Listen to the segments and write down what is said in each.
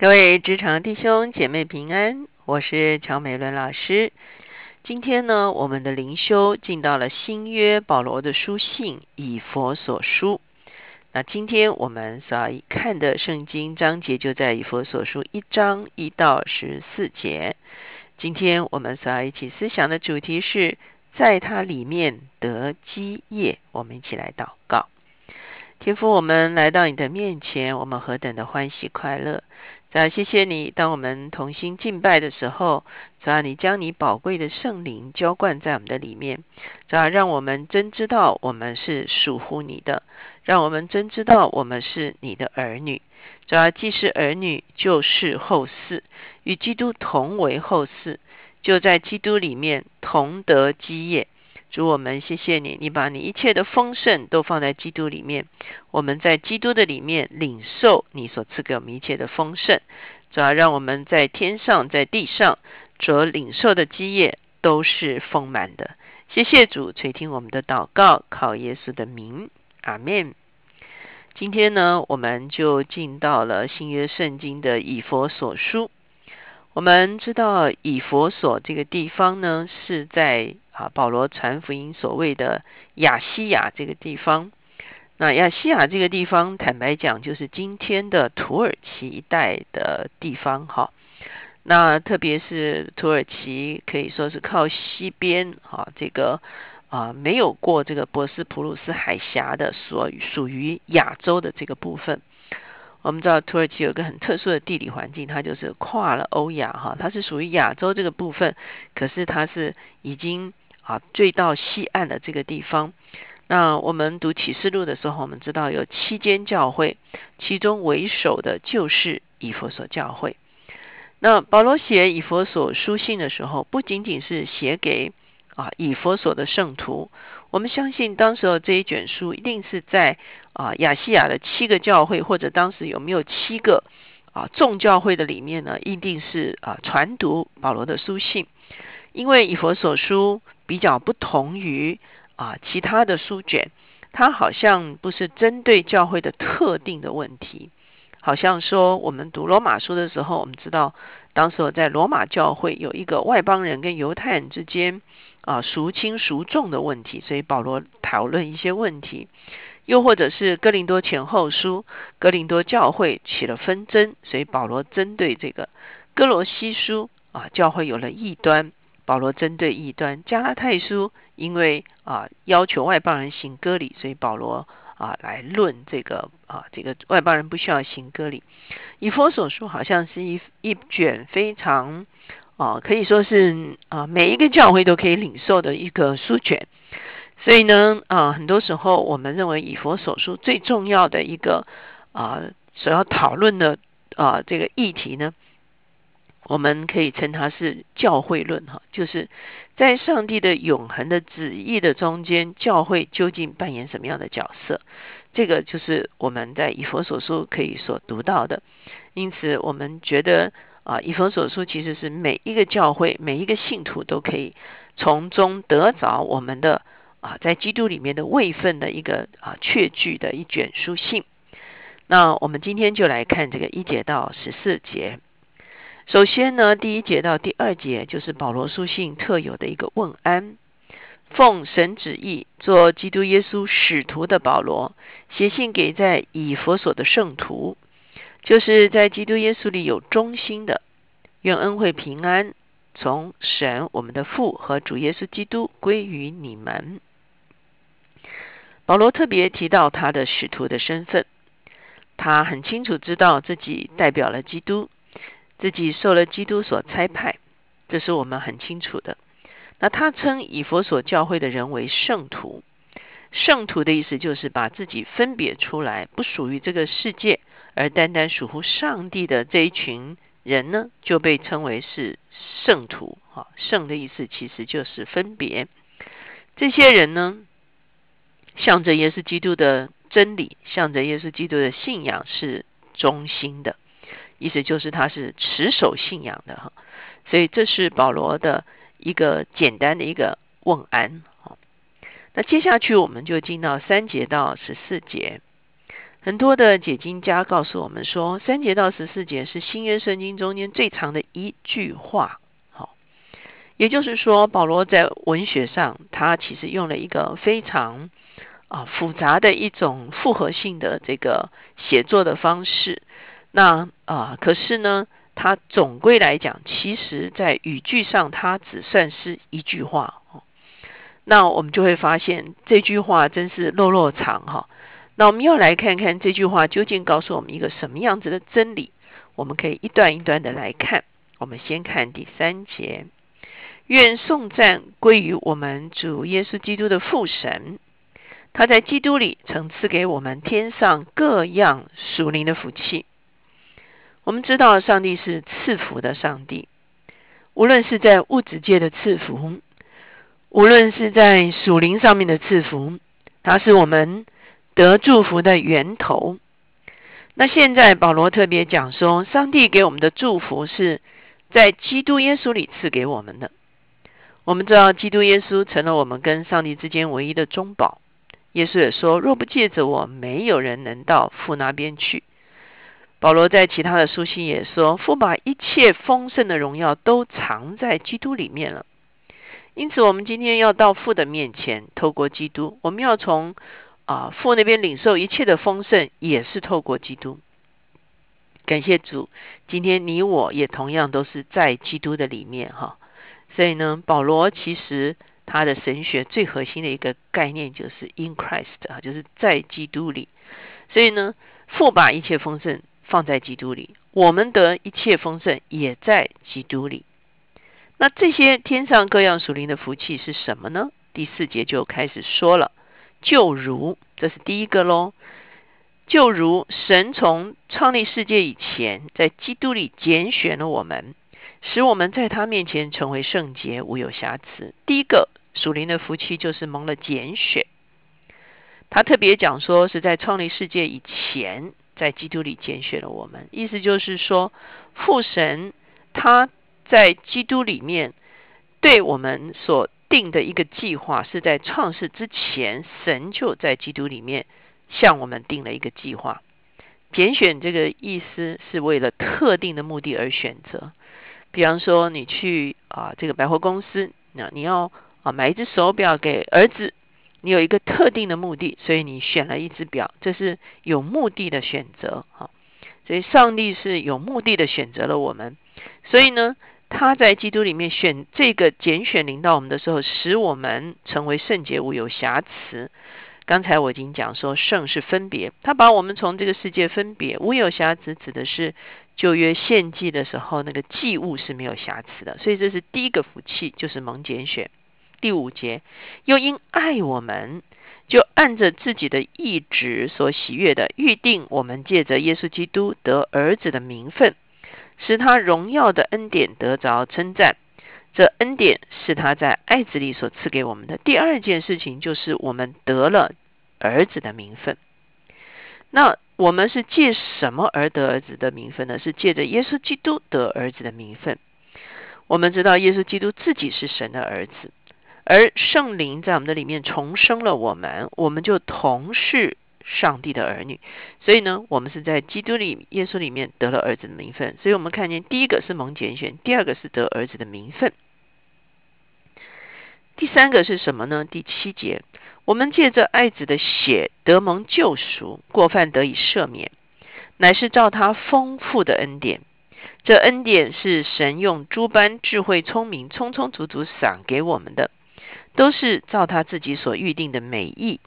各位职场弟兄姐妹平安，我是乔美伦老师。今天呢，我们的灵修进到了新约保罗的书信以佛所书。那今天我们所要看的圣经章节就在以佛所书一章一到十四节。今天我们所要一起思想的主题是在它里面得基业。我们一起来祷告。天父，我们来到你的面前，我们何等的欢喜快乐！主要谢谢你，当我们同心敬拜的时候，主要你将你宝贵的圣灵浇灌在我们的里面，主要让我们真知道我们是属乎你的，让我们真知道我们是你的儿女。主要既是儿女，就是后嗣，与基督同为后嗣，就在基督里面同得基业。主我们谢谢你，你把你一切的丰盛都放在基督里面，我们在基督的里面领受你所赐给我们一切的丰盛，主要让我们在天上在地上所领受的基业都是丰满的。谢谢主垂听我们的祷告，靠耶稣的名，阿门。今天呢，我们就进到了新约圣经的以佛所书。我们知道以佛所这个地方呢，是在啊保罗传福音所谓的亚细亚这个地方。那亚细亚这个地方，坦白讲，就是今天的土耳其一带的地方哈。那特别是土耳其，可以说是靠西边哈，这个啊没有过这个博斯普鲁斯海峡的，所属于亚洲的这个部分。我们知道土耳其有个很特殊的地理环境，它就是跨了欧亚哈，它是属于亚洲这个部分，可是它是已经啊坠到西岸的这个地方。那我们读启示录的时候，我们知道有七间教会，其中为首的就是以佛所教会。那保罗写以佛所书信的时候，不仅仅是写给啊以佛所的圣徒。我们相信，当时候这一卷书一定是在啊亚细亚的七个教会，或者当时有没有七个啊众教会的里面呢？一定是啊传读保罗的书信，因为以佛所书比较不同于啊其他的书卷，它好像不是针对教会的特定的问题，好像说我们读罗马书的时候，我们知道当时在罗马教会有一个外邦人跟犹太人之间。啊，孰轻孰重的问题，所以保罗讨论一些问题，又或者是哥林多前后书，哥林多教会起了纷争，所以保罗针对这个哥罗西书啊，教会有了异端，保罗针对异端，加拉太书因为啊要求外邦人行割礼，所以保罗啊来论这个啊这个外邦人不需要行割礼，以佛所书好像是一一卷非常。啊，可以说是啊，每一个教会都可以领受的一个书卷。所以呢，啊，很多时候我们认为以佛所书最重要的一个啊，所要讨论的啊这个议题呢，我们可以称它是教会论哈，就是在上帝的永恒的旨意的中间，教会究竟扮演什么样的角色？这个就是我们在以佛所书可以所读到的。因此，我们觉得。啊，以佛所书其实是每一个教会、每一个信徒都可以从中得着我们的啊，在基督里面的位分的一个啊确据的一卷书信。那我们今天就来看这个一节到十四节。首先呢，第一节到第二节就是保罗书信特有的一个问安，奉神旨意做基督耶稣使徒的保罗，写信给在以佛所的圣徒。就是在基督耶稣里有忠心的，愿恩惠平安从神我们的父和主耶稣基督归于你们。保罗特别提到他的使徒的身份，他很清楚知道自己代表了基督，自己受了基督所差派，这是我们很清楚的。那他称以佛所教会的人为圣徒，圣徒的意思就是把自己分别出来，不属于这个世界。而单单属乎上帝的这一群人呢，就被称为是圣徒。哈，圣的意思其实就是分别。这些人呢，向着耶稣基督的真理，向着耶稣基督的信仰是忠心的，意思就是他是持守信仰的。哈，所以这是保罗的一个简单的一个问安。好，那接下去我们就进到三节到十四节。很多的解经家告诉我们说，三节到十四节是新约圣经中间最长的一句话。好，也就是说，保罗在文学上，他其实用了一个非常啊复杂的一种复合性的这个写作的方式。那啊，可是呢，他总归来讲，其实在语句上，它只算是一句话。哦那我们就会发现，这句话真是落落长哈。那我们要来看看这句话究竟告诉我们一个什么样子的真理？我们可以一段一段的来看。我们先看第三节：愿颂赞归于我们主耶稣基督的父神，他在基督里曾赐给我们天上各样属灵的福气。我们知道上帝是赐福的上帝，无论是在物质界的赐福，无论是在属灵上面的赐福，他是我们。得祝福的源头。那现在保罗特别讲说，上帝给我们的祝福是在基督耶稣里赐给我们的。我们知道，基督耶稣成了我们跟上帝之间唯一的中保。耶稣也说：“若不借着我，没有人能到父那边去。”保罗在其他的书信也说：“父把一切丰盛的荣耀都藏在基督里面了。”因此，我们今天要到父的面前，透过基督，我们要从。啊，父那边领受一切的丰盛，也是透过基督。感谢主，今天你我也同样都是在基督的里面哈。所以呢，保罗其实他的神学最核心的一个概念就是 in Christ 啊，就是在基督里。所以呢，父把一切丰盛放在基督里，我们得一切丰盛也在基督里。那这些天上各样属灵的福气是什么呢？第四节就开始说了。就如，这是第一个喽。就如神从创立世界以前，在基督里拣选了我们，使我们在他面前成为圣洁，无有瑕疵。第一个属灵的福气就是蒙了拣选。他特别讲说，是在创立世界以前，在基督里拣选了我们。意思就是说，父神他在基督里面对我们所。定的一个计划是在创世之前，神就在基督里面向我们定了一个计划。拣选这个意思是为了特定的目的而选择。比方说，你去啊这个百货公司，那你要啊买一只手表给儿子，你有一个特定的目的，所以你选了一只表，这是有目的的选择哈。所以上帝是有目的的选择了我们，所以呢。他在基督里面选这个拣选领到我们的时候，使我们成为圣洁无有瑕疵。刚才我已经讲说，圣是分别，他把我们从这个世界分别，无有瑕疵指的是旧约献祭的时候那个祭物是没有瑕疵的。所以这是第一个福气，就是蒙拣选。第五节，又因爱我们，就按着自己的意志所喜悦的预定，我们借着耶稣基督得儿子的名分。使他荣耀的恩典得着称赞，这恩典是他在爱子里所赐给我们的。第二件事情就是我们得了儿子的名分。那我们是借什么而得儿子的名分呢？是借着耶稣基督得儿子的名分。我们知道耶稣基督自己是神的儿子，而圣灵在我们的里面重生了我们，我们就同是。上帝的儿女，所以呢，我们是在基督里、耶稣里面得了儿子的名分。所以我们看见，第一个是蒙拣选，第二个是得儿子的名分，第三个是什么呢？第七节，我们借着爱子的血得蒙救赎，过犯得以赦免，乃是照他丰富的恩典。这恩典是神用诸般智慧、聪明，充充足足赏给我们的，都是照他自己所预定的美意。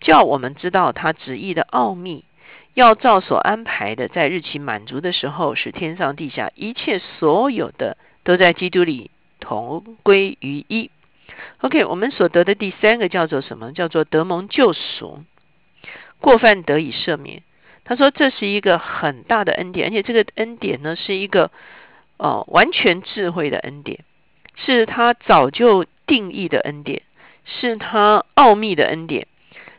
叫我们知道他旨意的奥秘，要照所安排的，在日期满足的时候，使天上地下一切所有的都在基督里同归于一。OK，我们所得的第三个叫做什么？叫做得蒙救赎，过犯得以赦免。他说这是一个很大的恩典，而且这个恩典呢是一个哦完全智慧的恩典，是他早就定义的恩典，是他奥秘的恩典。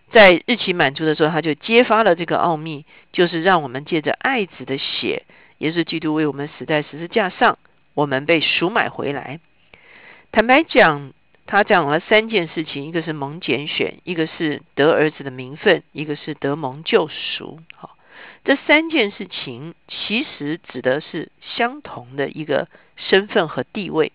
在日期满足的时候，他就揭发了这个奥秘，就是让我们借着爱子的血，也是基督为我们死在十字架上，我们被赎买回来。坦白讲，他讲了三件事情，一个是蒙拣选，一个是得儿子的名分，一个是得蒙救赎。好，这三件事情其实指的是相同的一个身份和地位。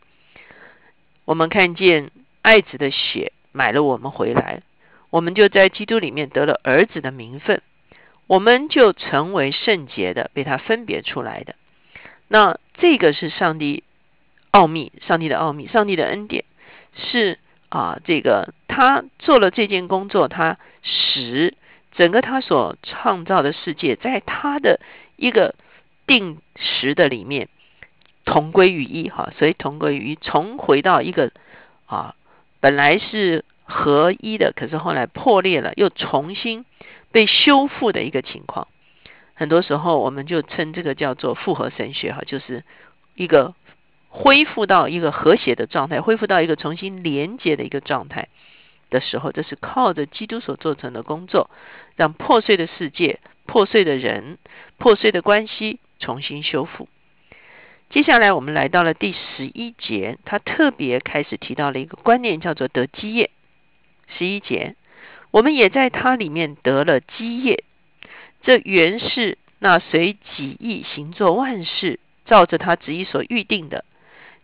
我们看见爱子的血买了我们回来，我们就在基督里面得了儿子的名分，我们就成为圣洁的，被他分别出来的。那这个是上帝奥秘，上帝的奥秘，上帝的恩典。是啊，这个他做了这件工作，他使整个他所创造的世界，在他的一个定时的里面同归于一，哈，所以同归于一，重回到一个啊，本来是合一的，可是后来破裂了，又重新被修复的一个情况。很多时候，我们就称这个叫做复合神学，哈，就是一个。恢复到一个和谐的状态，恢复到一个重新连接的一个状态的时候，这是靠着基督所做成的工作，让破碎的世界、破碎的人、破碎的关系重新修复。接下来，我们来到了第十一节，他特别开始提到了一个观念，叫做得基业。十一节，我们也在它里面得了基业，这原是那随己意行作万事，照着他旨意所预定的。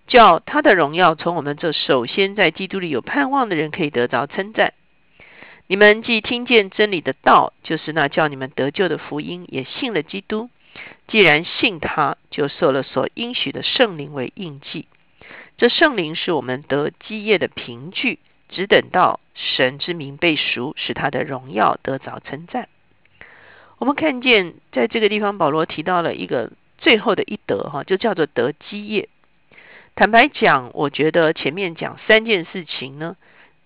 叫他的荣耀从我们这首先在基督里有盼望的人可以得着称赞。你们既听见真理的道，就是那叫你们得救的福音，也信了基督。既然信他，就受了所应许的圣灵为印记。这圣灵是我们得基业的凭据，只等到神之名被赎，使他的荣耀得着称赞。我们看见在这个地方，保罗提到了一个最后的一德，哈，就叫做得基业。坦白讲，我觉得前面讲三件事情呢，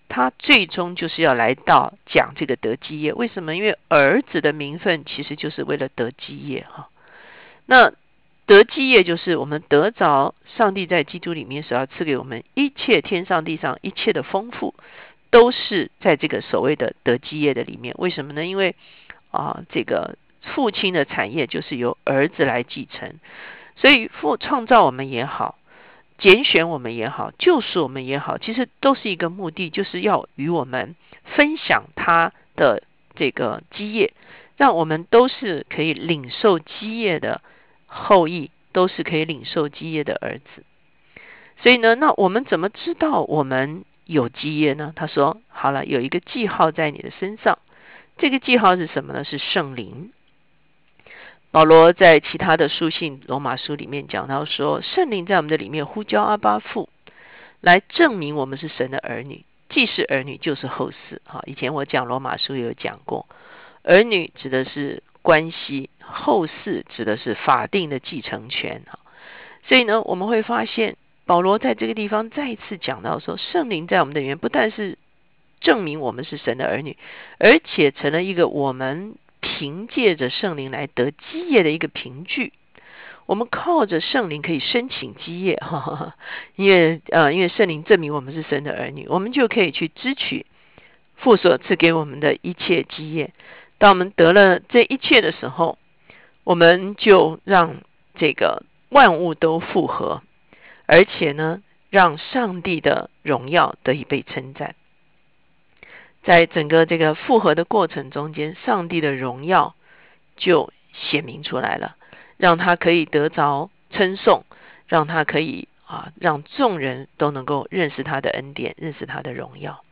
他最终就是要来到讲这个得基业。为什么？因为儿子的名分其实就是为了得基业哈。那得基业就是我们得着上帝在基督里面所要赐给我们一切天上地上一切的丰富，都是在这个所谓的得基业的里面。为什么呢？因为啊，这个父亲的产业就是由儿子来继承，所以父创造我们也好。拣选我们也好，救赎我们也好，其实都是一个目的，就是要与我们分享他的这个基业，让我们都是可以领受基业的后裔，都是可以领受基业的儿子。所以呢，那我们怎么知道我们有基业呢？他说：“好了，有一个记号在你的身上，这个记号是什么呢？是圣灵。”保罗在其他的书信罗马书里面讲到说，圣灵在我们的里面呼叫阿巴父，来证明我们是神的儿女，既是儿女就是后嗣。哈，以前我讲罗马书有讲过，儿女指的是关系，后嗣指的是法定的继承权。哈，所以呢，我们会发现保罗在这个地方再一次讲到说，圣灵在我们的里面不但是证明我们是神的儿女，而且成了一个我们。凭借着圣灵来得基业的一个凭据，我们靠着圣灵可以申请基业，哈，因为呃，因为圣灵证明我们是神的儿女，我们就可以去支取父所赐给我们的一切基业。当我们得了这一切的时候，我们就让这个万物都复合，而且呢，让上帝的荣耀得以被称赞。在整个这个复合的过程中间，上帝的荣耀就显明出来了，让他可以得着称颂，让他可以啊，让众人都能够认识他的恩典，认识他的荣耀。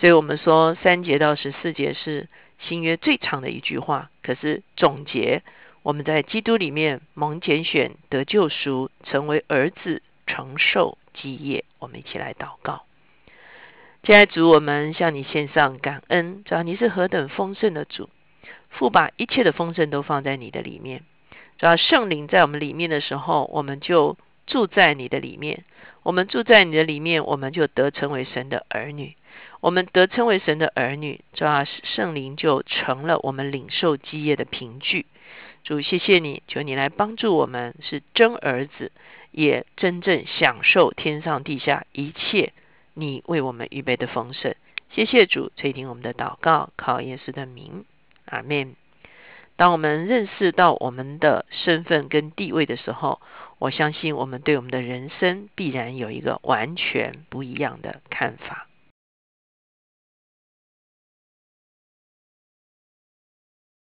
所以我们说三节到十四节是新约最长的一句话，可是总结我们在基督里面蒙拣选得救赎，成为儿子，承受基业。我们一起来祷告。亲爱的主，我们向你献上感恩，主要你是何等丰盛的主，父把一切的丰盛都放在你的里面。主要圣灵在我们里面的时候，我们就住在你的里面。我们住在你的里面，我们就得成为神的儿女。我们得称为神的儿女，主要圣灵就成了我们领受基业的凭据。主，谢谢你，求你来帮助我们，是真儿子，也真正享受天上地下一切。你为我们预备的丰盛，谢谢主垂听我们的祷告，靠耶稣的名，阿门。当我们认识到我们的身份跟地位的时候，我相信我们对我们的人生必然有一个完全不一样的看法。